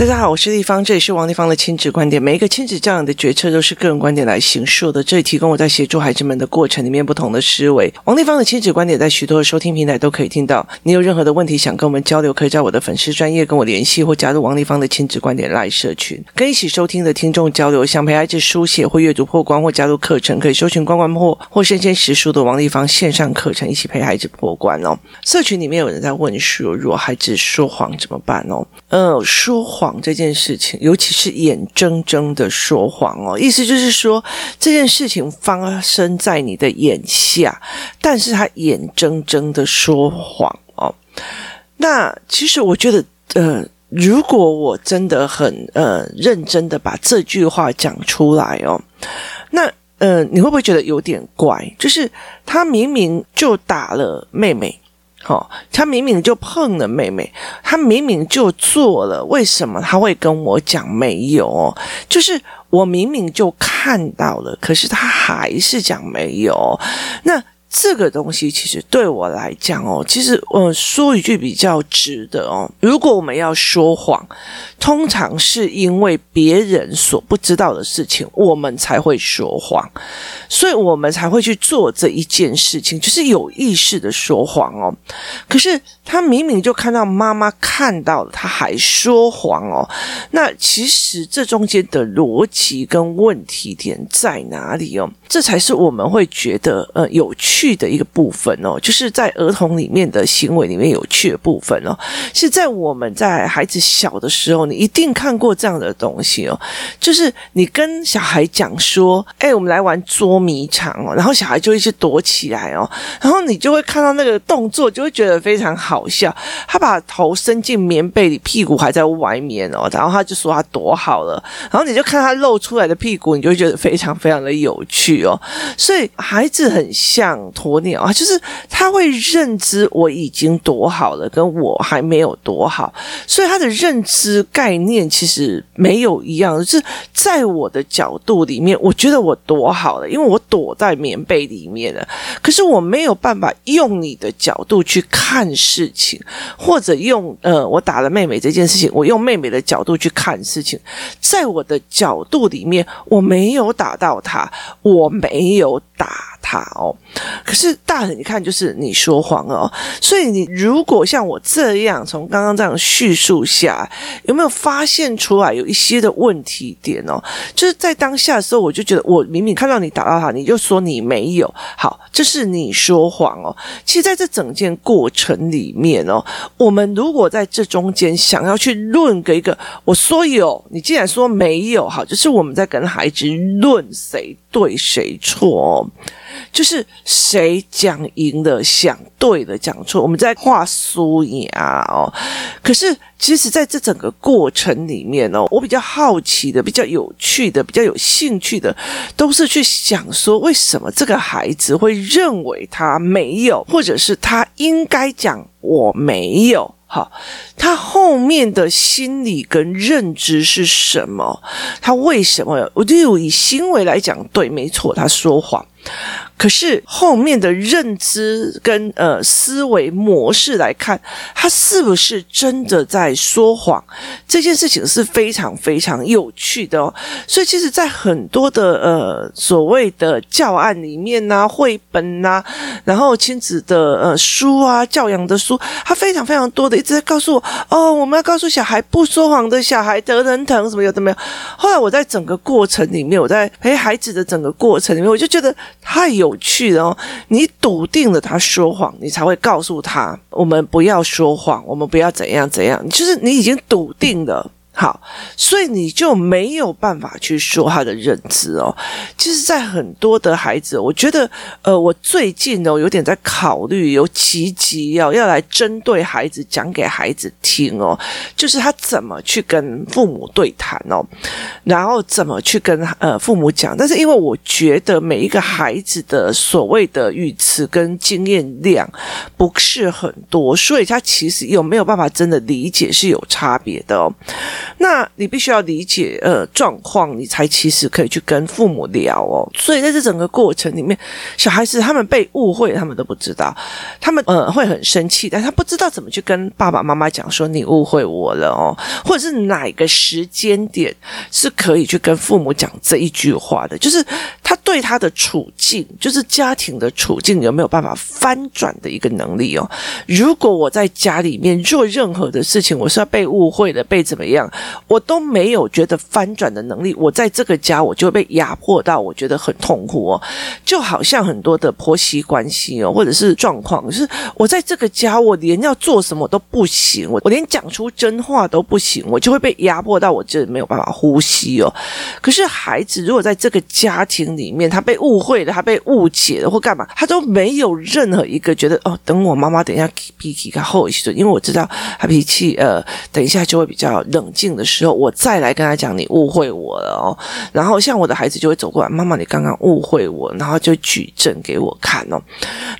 大家好，我是丽芳，这里是王丽芳的亲子观点。每一个亲子教养的决策都是个人观点来形述的，这里提供我在协助孩子们的过程里面不同的思维。王丽芳的亲子观点在许多的收听平台都可以听到。你有任何的问题想跟我们交流，可以在我的粉丝专业跟我联系，或加入王丽芳的亲子观点 LINE 社群，跟一起收听的听众交流。想陪孩子书写或阅读破关，或加入课程，可以搜寻关关破或生鲜识书的王丽芳线上课程，一起陪孩子破关哦。社群里面有人在问说，如果孩子说谎怎么办哦？呃，说谎。这件事情，尤其是眼睁睁的说谎哦，意思就是说这件事情发生在你的眼下，但是他眼睁睁的说谎哦。那其实我觉得，呃，如果我真的很呃认真的把这句话讲出来哦，那呃，你会不会觉得有点怪？就是他明明就打了妹妹。好、哦，他明明就碰了妹妹，他明明就做了，为什么他会跟我讲没有？就是我明明就看到了，可是他还是讲没有。那。这个东西其实对我来讲哦，其实呃说一句比较直的哦，如果我们要说谎，通常是因为别人所不知道的事情，我们才会说谎，所以我们才会去做这一件事情，就是有意识的说谎哦。可是他明明就看到妈妈看到了，他还说谎哦。那其实这中间的逻辑跟问题点在哪里哦？这才是我们会觉得呃有趣。趣的一个部分哦，就是在儿童里面的行为里面有趣的部分哦，是在我们在孩子小的时候，你一定看过这样的东西哦，就是你跟小孩讲说，哎，我们来玩捉迷藏哦，然后小孩就一直躲起来哦，然后你就会看到那个动作，就会觉得非常好笑。他把头伸进棉被里，屁股还在外面哦，然后他就说他躲好了，然后你就看他露出来的屁股，你就会觉得非常非常的有趣哦。所以孩子很像。鸵鸟啊，就是他会认知我已经躲好了，跟我还没有躲好，所以他的认知概念其实没有一样。就是在我的角度里面，我觉得我躲好了，因为我躲在棉被里面了。可是我没有办法用你的角度去看事情，或者用呃，我打了妹妹这件事情，我用妹妹的角度去看事情。在我的角度里面，我没有打到她，我没有打。他哦，可是大人，你看，就是你说谎哦，所以你如果像我这样，从刚刚这样叙述下，有没有发现出来有一些的问题点哦？就是在当下的时候，我就觉得我明明看到你打到他，你就说你没有，好，这是你说谎哦。其实，在这整件过程里面哦，我们如果在这中间想要去论个一个，我说有，你既然说没有，好，就是我们在跟孩子论谁对谁错哦。就是谁讲赢了，想对了，讲错，我们在画输赢哦。可是，其实在这整个过程里面哦，我比较好奇的、比较有趣的、比较有兴趣的，都是去想说，为什么这个孩子会认为他没有，或者是他应该讲我没有。好，他后面的心理跟认知是什么？他为什么？我就以行为来讲，对，没错，他说谎。可是后面的认知跟呃思维模式来看，他是不是真的在说谎？这件事情是非常非常有趣的哦。所以其实，在很多的呃所谓的教案里面呐、绘本呐、然后亲子的呃书啊、教养的书，他非常非常多的一直在告诉我哦，我们要告诉小孩，不说谎的小孩得人疼，什么有的没有。后来我在整个过程里面，我在陪孩子的整个过程里面，我就觉得太有。趣了，你笃定了他说谎，你才会告诉他，我们不要说谎，我们不要怎样怎样，就是你已经笃定了。好，所以你就没有办法去说他的认知哦。其实，在很多的孩子，我觉得，呃，我最近哦，有点在考虑，有奇迹要要来针对孩子讲给孩子听哦，就是他怎么去跟父母对谈哦，然后怎么去跟呃父母讲。但是，因为我觉得每一个孩子的所谓的语词跟经验量不是很多，所以他其实有没有办法真的理解是有差别的哦。那你必须要理解呃状况，你才其实可以去跟父母聊哦。所以在这整个过程里面，小孩子他们被误会，他们都不知道，他们呃会很生气，但他不知道怎么去跟爸爸妈妈讲说你误会我了哦，或者是哪个时间点是可以去跟父母讲这一句话的，就是他对他的处境，就是家庭的处境有没有办法翻转的一个能力哦。如果我在家里面做任何的事情，我是要被误会的，被怎么样，我都没有觉得翻转的能力，我在这个家我就会被压迫到，我觉得很痛苦哦。就好像很多的婆媳关系哦，或者是状况，就是我在这个家，我连要做什么都不行，我我连讲出真话都不行，我就会被压迫到，我就没有办法呼吸哦。可是孩子如果在这个家庭里面，他被误会了，他被误解了，或干嘛，他都没有任何一个觉得哦，等我妈妈等一下脾气他后一些，因为我知道他脾气呃，等一下就会比较冷静静的时候，我再来跟他讲，你误会我了哦。然后像我的孩子就会走过来，妈妈，你刚刚误会我，然后就举证给我看哦。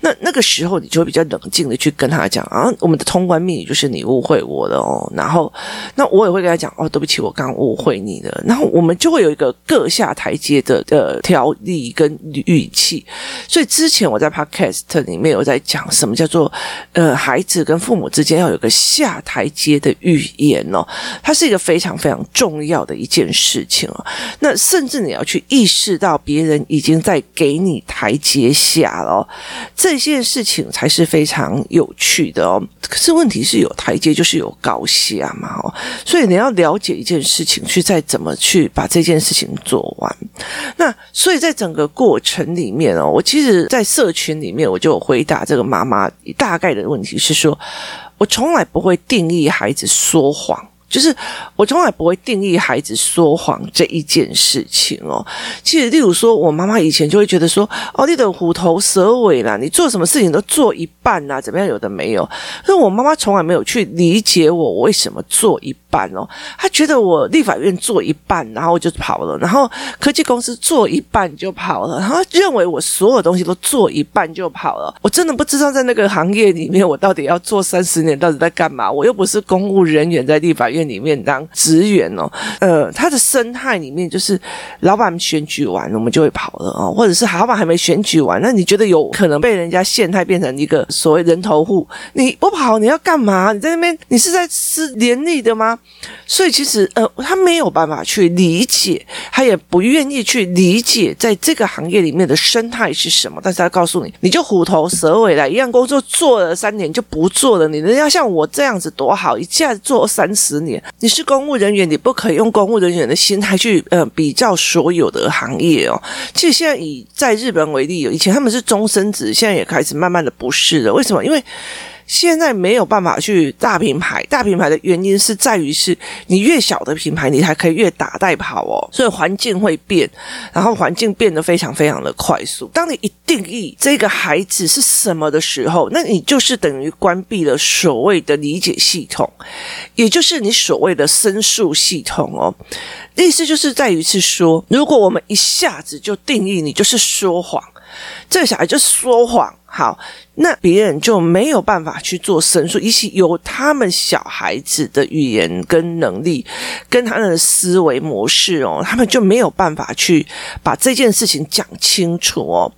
那那个时候你就会比较冷静的去跟他讲啊，我们的通关密语就是你误会我了哦。然后那我也会跟他讲哦，对不起，我刚误会你了。然后我们就会有一个各下台阶的的条例跟语气。所以之前我在 Podcast 里面有在讲什么叫做呃，孩子跟父母之间要有个下台阶的语言哦，它是一个非常非常重要的一件事情哦。那甚至你要去意识到别人已经在给你台阶下了，这件事情才是非常有趣的哦。可是问题是有台阶就是有高下嘛哦，所以你要了解一件事情，去再怎么去把这件事情做完。那所以在整个过程里面哦，我其实，在社群里面我就回答这个妈妈大概的问题是说，我从来不会定义孩子说谎。就是我从来不会定义孩子说谎这一件事情哦。其实，例如说，我妈妈以前就会觉得说：“哦，你的虎头蛇尾啦，你做什么事情都做一半啦，怎么样？有的没有。”那我妈妈从来没有去理解我为什么做一半哦。他觉得我立法院做一半，然后我就跑了；然后科技公司做一半就跑了。然后认为我所有东西都做一半就跑了。我真的不知道在那个行业里面，我到底要做三十年，到底在干嘛？我又不是公务人员，在立法院。里面当职员哦，呃，他的生态里面就是老板选举完，我们就会跑了哦，或者是老板还没选举完，那你觉得有可能被人家陷害变成一个所谓人头户？你不跑你要干嘛？你在那边你是在吃廉利的吗？所以其实呃，他没有办法去理解，他也不愿意去理解在这个行业里面的生态是什么。但是他告诉你，你就虎头蛇尾了，一样工作做了三年就不做了，你人家像我这样子多好，一下子做三十年。你是公务人员，你不可以用公务人员的心态去呃比较所有的行业哦。其实现在以在日本为例，以前他们是终身职，现在也开始慢慢的不是了。为什么？因为现在没有办法去大品牌，大品牌的原因是在于是你越小的品牌，你才可以越打带跑哦，所以环境会变，然后环境变得非常非常的快速。当你一定义这个孩子是什么的时候，那你就是等于关闭了所谓的理解系统，也就是你所谓的申诉系统哦。意思就是在于是说，如果我们一下子就定义你就是说谎，这个小孩就说谎。好，那别人就没有办法去做申诉，以及由他们小孩子的语言跟能力，跟他们的思维模式哦，他们就没有办法去把这件事情讲清楚哦。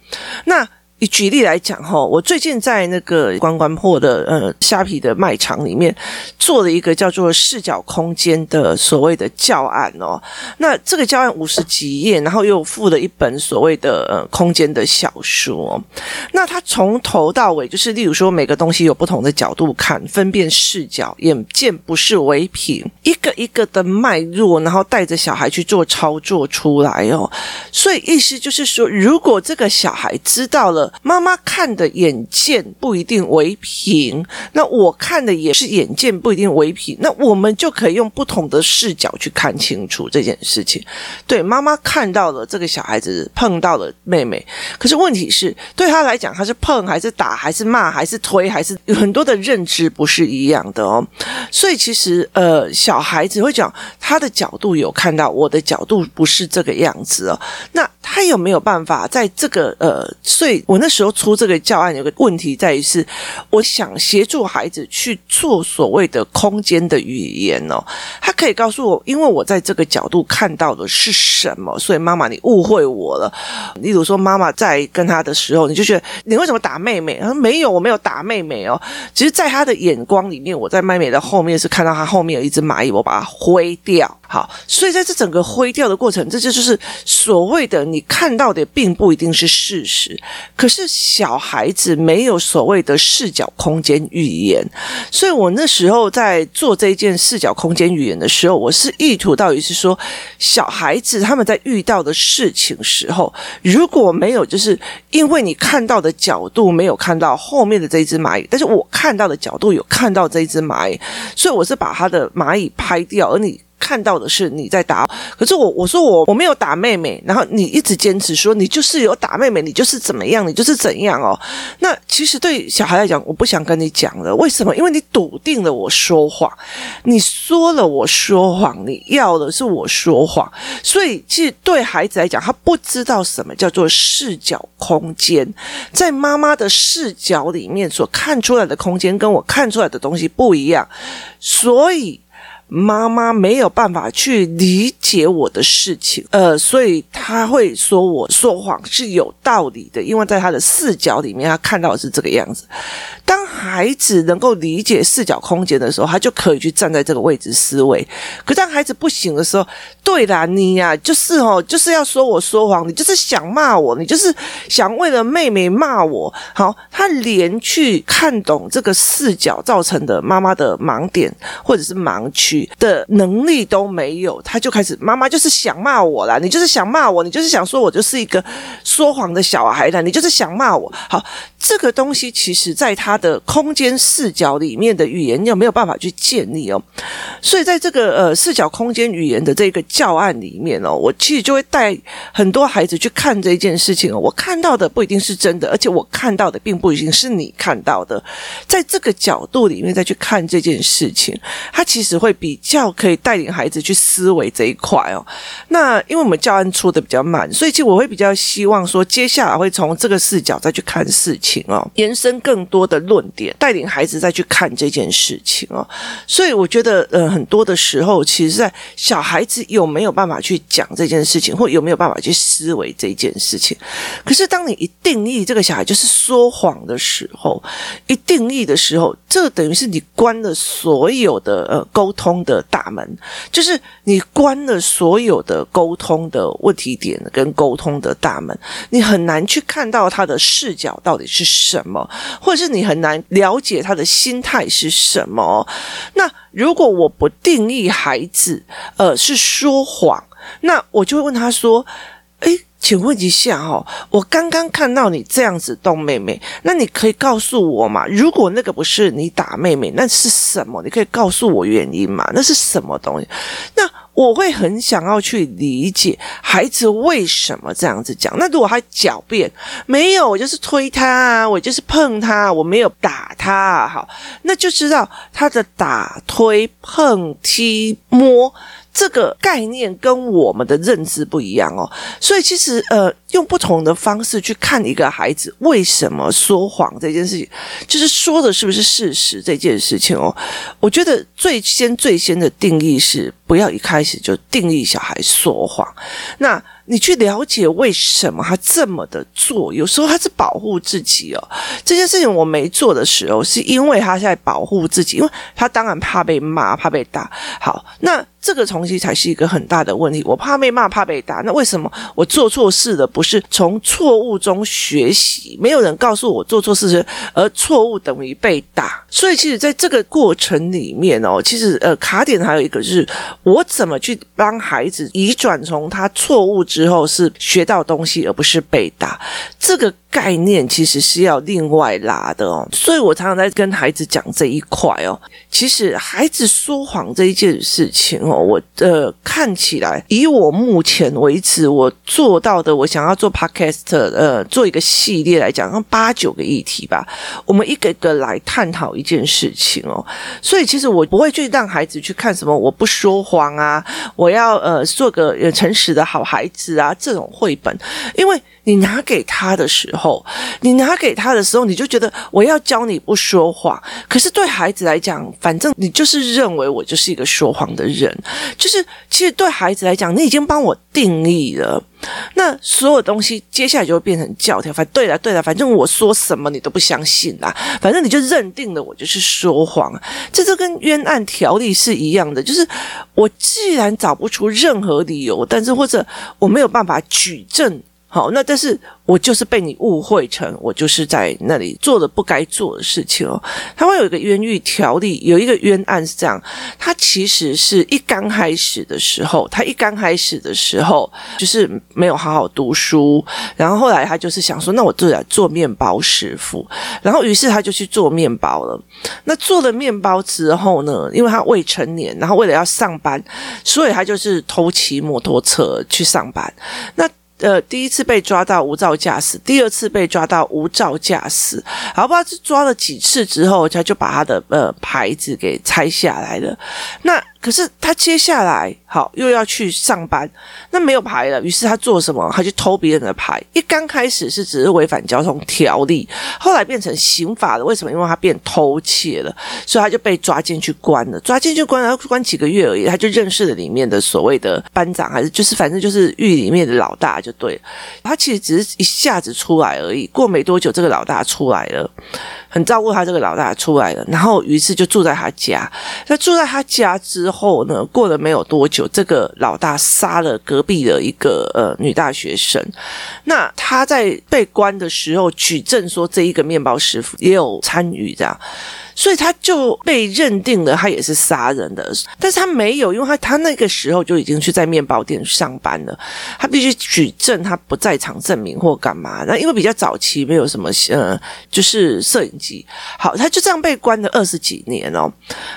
那。以举例来讲哈，我最近在那个关关破的呃虾皮的卖场里面做了一个叫做视角空间的所谓的教案哦。那这个教案五十几页，然后又附了一本所谓的呃空间的小说。那它从头到尾就是，例如说每个东西有不同的角度看，分辨视角，眼见不是为凭，一个一个的脉络，然后带着小孩去做操作出来哦。所以意思就是说，如果这个小孩知道了。妈妈看的眼见不一定为凭，那我看的也是眼见不一定为凭，那我们就可以用不同的视角去看清楚这件事情。对，妈妈看到了这个小孩子碰到了妹妹，可是问题是对他来讲，他是碰还是打还是骂还是推还是有很多的认知不是一样的哦。所以其实呃，小孩子会讲他的角度有看到，我的角度不是这个样子哦。那他有没有办法在这个呃，所以我。那时候出这个教案有个问题在于是，我想协助孩子去做所谓的空间的语言哦，他可以告诉我，因为我在这个角度看到的是什么，所以妈妈你误会我了。例如说，妈妈在跟他的时候，你就觉得你为什么打妹妹？他说没有，我没有打妹妹哦。其实，在他的眼光里面，我在妹妹的后面是看到他后面有一只蚂蚁，我把它挥掉。好，所以在这整个挥掉的过程，这就就是所谓的你看到的并不一定是事实。可是小孩子没有所谓的视角空间语言，所以我那时候在做这一件视角空间语言的时候，我是意图到底是说，小孩子他们在遇到的事情时候，如果没有就是因为你看到的角度没有看到后面的这只蚂蚁，但是我看到的角度有看到这一只蚂蚁，所以我是把他的蚂蚁拍掉，而你。看到的是你在打，可是我我说我我没有打妹妹，然后你一直坚持说你就是有打妹妹，你就是怎么样，你就是怎样哦。那其实对小孩来讲，我不想跟你讲了。为什么？因为你笃定了我说谎，你说了我说谎，你要的是我说谎。所以其实对孩子来讲，他不知道什么叫做视角空间，在妈妈的视角里面所看出来的空间，跟我看出来的东西不一样，所以。妈妈没有办法去理解我的事情，呃，所以他会说我说谎是有道理的，因为在他的视角里面，他看到的是这个样子。当孩子能够理解视角空间的时候，他就可以去站在这个位置思维。可当孩子不行的时候，对啦，你呀、啊，就是哦，就是要说我说谎，你就是想骂我，你就是想为了妹妹骂我。好，他连去看懂这个视角造成的妈妈的盲点或者是盲区。的能力都没有，他就开始妈妈就是想骂我啦，你就是想骂我，你就是想说我就是一个说谎的小孩啦，你就是想骂我。好，这个东西其实在他的空间视角里面的语言，你有没有办法去建立哦？所以在这个呃视角空间语言的这个教案里面哦，我其实就会带很多孩子去看这件事情哦。我看到的不一定是真的，而且我看到的并不一定是你看到的，在这个角度里面再去看这件事情，它其实会比。较可以带领孩子去思维这一块哦。那因为我们教案出的比较慢，所以其实我会比较希望说，接下来会从这个视角再去看事情情哦，延伸更多的论点，带领孩子再去看这件事情哦。所以我觉得，呃，很多的时候，其实，在小孩子有没有办法去讲这件事情，或有没有办法去思维这件事情。可是，当你一定义这个小孩就是说谎的时候，一定义的时候，这等于是你关了所有的呃沟通的大门，就是你关了所有的沟通的问题点跟沟通的大门，你很难去看到他的视角到底是是什么，或者是你很难了解他的心态是什么。那如果我不定义孩子，呃，是说谎，那我就会问他说，诶。请问一下哦，我刚刚看到你这样子动妹妹，那你可以告诉我吗？如果那个不是你打妹妹，那是什么？你可以告诉我原因吗？那是什么东西？那我会很想要去理解孩子为什么这样子讲。那如果他狡辩，没有，我就是推他，我就是碰他，我没有打他，好，那就知道他的打、推、碰、踢、摸。这个概念跟我们的认知不一样哦，所以其实呃，用不同的方式去看一个孩子为什么说谎这件事情，就是说的是不是事实这件事情哦，我觉得最先最先的定义是不要一开始就定义小孩说谎，那。你去了解为什么他这么的做，有时候他是保护自己哦。这件事情我没做的时候，是因为他在保护自己，因为他当然怕被骂，怕被打。好，那这个东西才是一个很大的问题。我怕被骂，怕被打。那为什么我做错事的不是从错误中学习？没有人告诉我做错事，而错误等于被打。所以，其实在这个过程里面哦，其实呃，卡点还有一个就是我怎么去帮孩子移转从他错误。之后是学到东西，而不是被打。这个概念其实是要另外拉的哦。所以我常常在跟孩子讲这一块哦。其实孩子说谎这一件事情哦，我呃看起来，以我目前为止我做到的，我想要做 podcast 呃做一个系列来讲，八九个议题吧，我们一个个来探讨一件事情哦。所以其实我不会去让孩子去看什么我不说谎啊，我要呃做个诚实的好孩子。啊，这种绘本，因为你拿给他的时候候，你拿给他的时候，你就觉得我要教你不说谎。可是对孩子来讲，反正你就是认为我就是一个说谎的人。就是其实对孩子来讲，你已经帮我定义了。那所有东西接下来就会变成教条。反对了，对了，反正我说什么你都不相信啦。反正你就认定了我就是说谎。这就跟冤案条例是一样的，就是我既然找不出任何理由，但是或者我没有办法举证。好，那但是我就是被你误会成我就是在那里做了不该做的事情哦。他会有一个冤狱条例，有一个冤案是这样，他其实是一刚开始的时候，他一刚开始的时候就是没有好好读书，然后后来他就是想说，那我就来做面包师傅，然后于是他就去做面包了。那做了面包之后呢，因为他未成年，然后为了要上班，所以他就是偷骑摩托车去上班。那呃，第一次被抓到无照驾驶，第二次被抓到无照驾驶，好不知道是抓了几次之后，他就把他的呃牌子给拆下来了。那。可是他接下来好又要去上班，那没有牌了，于是他做什么？他去偷别人的牌。一刚开始是只是违反交通条例，后来变成刑法了。为什么？因为他变偷窃了，所以他就被抓进去关了。抓进去关了，关几个月而已，他就认识了里面的所谓的班长，还是就是反正就是狱里面的老大就对了。他其实只是一下子出来而已，过没多久，这个老大出来了。很照顾他这个老大出来了，然后于是就住在他家。他住在他家之后后呢，过了没有多久，这个老大杀了隔壁的一个呃女大学生。那他在被关的时候举证说，这一个面包师傅也有参与这样。所以他就被认定了，他也是杀人的，但是他没有，因为他他那个时候就已经去在面包店上班了，他必须举证他不在场证明或干嘛。那因为比较早期没有什么呃，就是摄影机，好，他就这样被关了二十几年哦。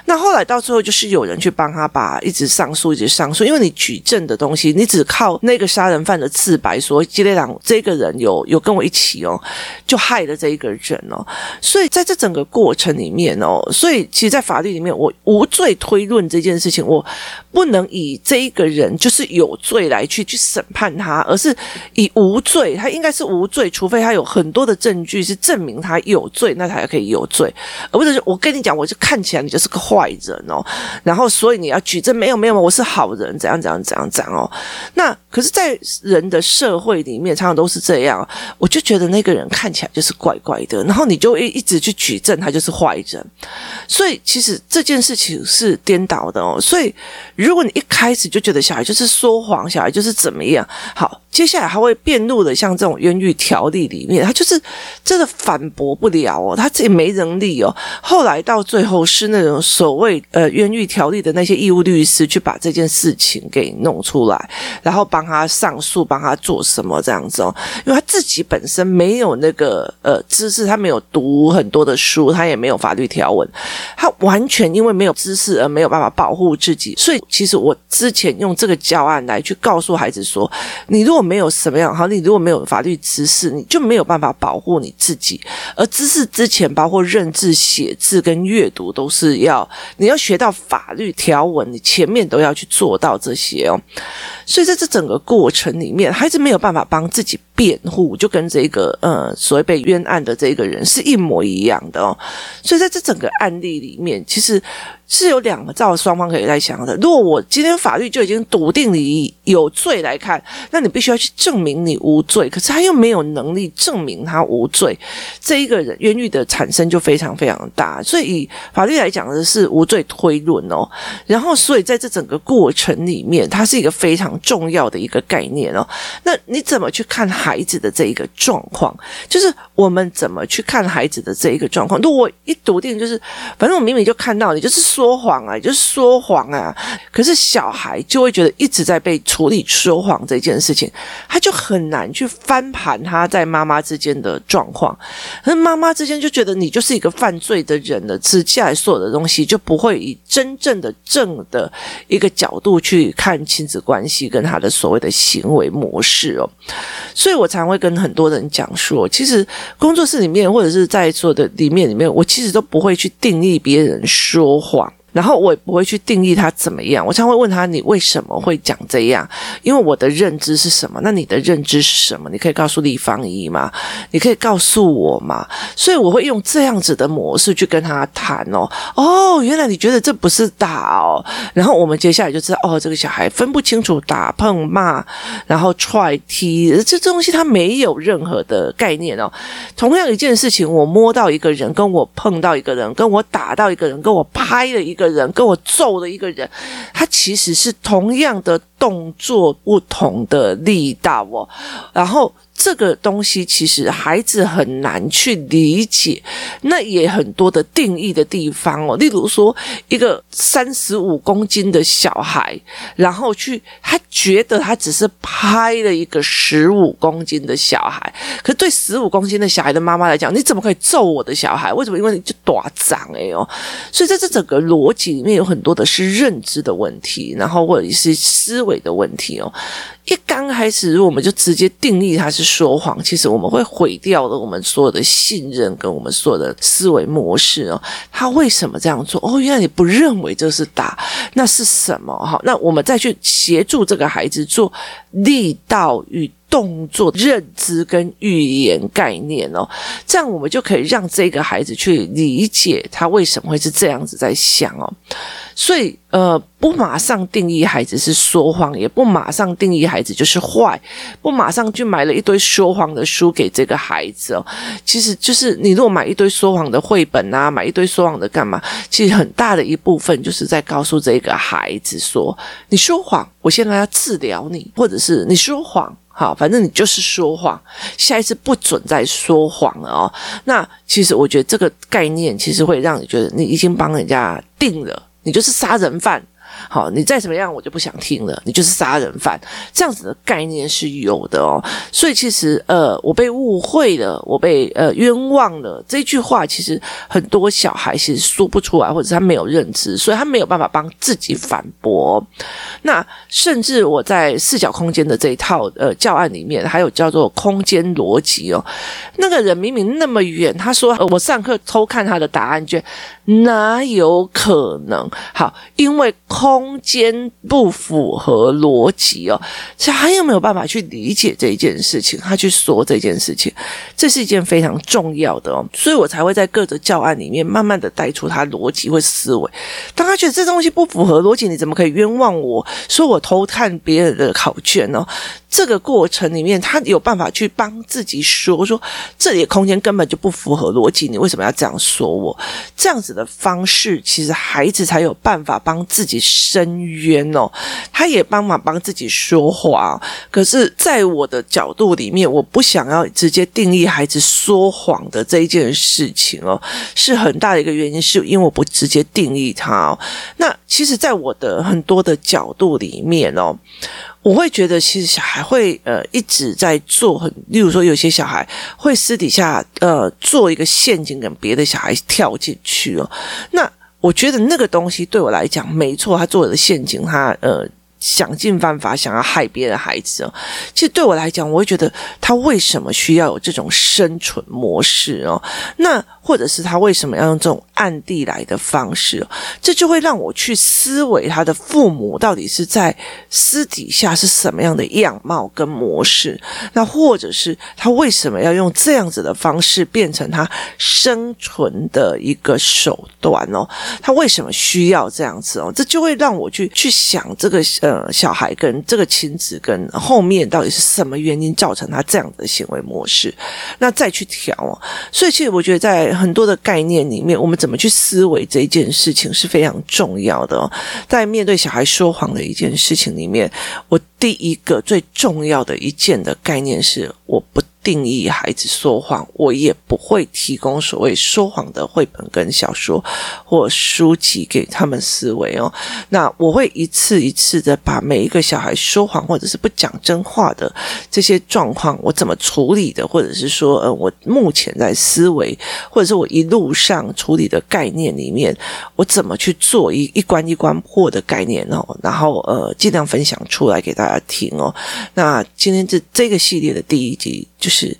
那后来到最后就是有人去帮他把一直上诉，一直上诉，因为你举证的东西，你只靠那个杀人犯的自白说基列朗这个人有有跟我一起哦，就害了这一个人哦。所以在这整个过程里面。哦，所以其实，在法律里面，我无罪推论这件事情，我不能以这一个人就是有罪来去去审判他，而是以无罪，他应该是无罪，除非他有很多的证据是证明他有罪，那他才可以有罪，而不是我跟你讲，我就看起来你就是个坏人哦，然后所以你要举证，没有没有，我是好人，怎样怎样怎样怎样哦，那可是，在人的社会里面，常常都是这样，我就觉得那个人看起来就是怪怪的，然后你就一一直去举证，他就是坏人。所以，其实这件事情是颠倒的哦。所以，如果你一开始就觉得小孩就是说谎，小孩就是怎么样，好。接下来他会辩论的，像这种冤狱条例里面，他就是真的反驳不了哦，他自己没能力哦。后来到最后是那种所谓呃冤狱条例的那些义务律师去把这件事情给弄出来，然后帮他上诉，帮他做什么这样子哦。因为他自己本身没有那个呃知识，他没有读很多的书，他也没有法律条文，他完全因为没有知识而没有办法保护自己。所以其实我之前用这个教案来去告诉孩子说，你如果没有什么样好，你如果没有法律知识，你就没有办法保护你自己。而知识之前，包括认字、写字跟阅读，都是要你要学到法律条文，你前面都要去做到这些哦。所以在这整个过程里面，孩子没有办法帮自己辩护，就跟这个呃所谓被冤案的这个人是一模一样的哦。所以在这整个案例里面，其实。是有两个照双方可以来想的。如果我今天法律就已经笃定你有罪来看，那你必须要去证明你无罪。可是他又没有能力证明他无罪，这一个人冤狱的产生就非常非常大。所以以法律来讲的是无罪推论哦。然后，所以在这整个过程里面，它是一个非常重要的一个概念哦。那你怎么去看孩子的这一个状况？就是我们怎么去看孩子的这一个状况？如果我一笃定就是，反正我明明就看到你就是。说谎啊，就是说谎啊！可是小孩就会觉得一直在被处理说谎这件事情，他就很难去翻盘他在妈妈之间的状况。可是妈妈之间就觉得你就是一个犯罪的人了，接下来所有的东西就不会以真正的正的一个角度去看亲子关系跟他的所谓的行为模式哦。所以我常会跟很多人讲说，其实工作室里面或者是在座的里面里面，我其实都不会去定义别人说谎。然后我也不会去定义他怎么样，我常会问他：你为什么会讲这样？因为我的认知是什么？那你的认知是什么？你可以告诉立方姨吗？你可以告诉我吗？所以我会用这样子的模式去跟他谈哦。哦，原来你觉得这不是打哦。然后我们接下来就知道，哦，这个小孩分不清楚打、碰、骂，然后踹、踢，这东西他没有任何的概念哦。同样一件事情，我摸到一个人，跟我碰到一个人，跟我打到一个人，跟我拍了一个人，跟我揍的一个人，他其实是同样的动作，不同的力道哦。然后。这个东西其实孩子很难去理解，那也很多的定义的地方哦。例如说，一个三十五公斤的小孩，然后去他觉得他只是拍了一个十五公斤的小孩，可是对十五公斤的小孩的妈妈来讲，你怎么可以揍我的小孩？为什么？因为你就短长哎哦。所以在这整个逻辑里面有很多的是认知的问题，然后或者是思维的问题哦。一刚开始，我们就直接定义他是说谎，其实我们会毁掉了我们所有的信任跟我们所有的思维模式哦。他为什么这样做？哦，原来你不认为这是打，那是什么？哈，那我们再去协助这个孩子做力道与动作认知跟语言概念哦，这样我们就可以让这个孩子去理解他为什么会是这样子在想哦。所以，呃，不马上定义孩子是说谎，也不马上定义孩子就是坏，不马上去买了一堆说谎的书给这个孩子哦。其实就是你如果买一堆说谎的绘本啊，买一堆说谎的干嘛？其实很大的一部分就是在告诉这个孩子说：你说谎，我现在要治疗你，或者是你说谎，好，反正你就是说谎，下一次不准再说谎了哦。那其实我觉得这个概念其实会让你觉得你已经帮人家定了。你就是杀人犯。好，你再怎么样，我就不想听了。你就是杀人犯，这样子的概念是有的哦。所以其实，呃，我被误会了，我被呃冤枉了。这句话其实很多小孩其实说不出来，或者他没有认知，所以他没有办法帮自己反驳。那甚至我在四角空间的这一套呃教案里面，还有叫做空间逻辑哦。那个人明明那么远，他说，呃，我上课偷看他的答案卷，哪有可能？好，因为空。空间不符合逻辑哦，所以他有没有办法去理解这一件事情？他去说这件事情，这是一件非常重要的哦，所以我才会在各个教案里面慢慢的带出他逻辑或思维。当他觉得这东西不符合逻辑，你怎么可以冤枉我说我偷看别人的考卷呢？这个过程里面，他有办法去帮自己说说，这里的空间根本就不符合逻辑，你为什么要这样说我？这样子的方式，其实孩子才有办法帮自己申冤哦，他也帮忙帮自己说话。可是，在我的角度里面，我不想要直接定义孩子说谎的这一件事情哦，是很大的一个原因，是因为我不直接定义他哦。那其实，在我的很多的角度里面哦。我会觉得，其实小孩会呃一直在做很，例如说有些小孩会私底下呃做一个陷阱，跟别的小孩跳进去哦。那我觉得那个东西对我来讲没错，他做的陷阱，他呃。想尽办法想要害别的孩子哦，其实对我来讲，我会觉得他为什么需要有这种生存模式哦？那或者是他为什么要用这种暗地来的方式哦？这就会让我去思维他的父母到底是在私底下是什么样的样貌跟模式？那或者是他为什么要用这样子的方式变成他生存的一个手段哦？他为什么需要这样子哦？这就会让我去去想这个呃。小孩跟这个亲子跟后面到底是什么原因造成他这样的行为模式？那再去调。所以其实我觉得在很多的概念里面，我们怎么去思维这一件事情是非常重要的哦。在面对小孩说谎的一件事情里面，我第一个最重要的一件的概念是我不。定义孩子说谎，我也不会提供所谓说谎的绘本跟小说或书籍给他们思维哦。那我会一次一次的把每一个小孩说谎或者是不讲真话的这些状况，我怎么处理的，或者是说，呃，我目前在思维，或者是我一路上处理的概念里面，我怎么去做一一关一关破的概念哦，然后呃，尽量分享出来给大家听哦。那今天这这个系列的第一集就是。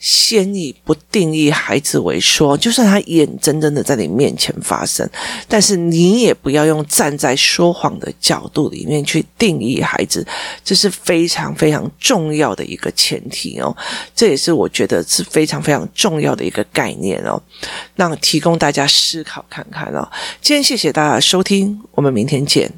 先以不定义孩子为说，就算他眼睁睁的在你面前发生，但是你也不要用站在说谎的角度里面去定义孩子，这是非常非常重要的一个前提哦。这也是我觉得是非常非常重要的一个概念哦，让提供大家思考看看哦。今天谢谢大家的收听，我们明天见。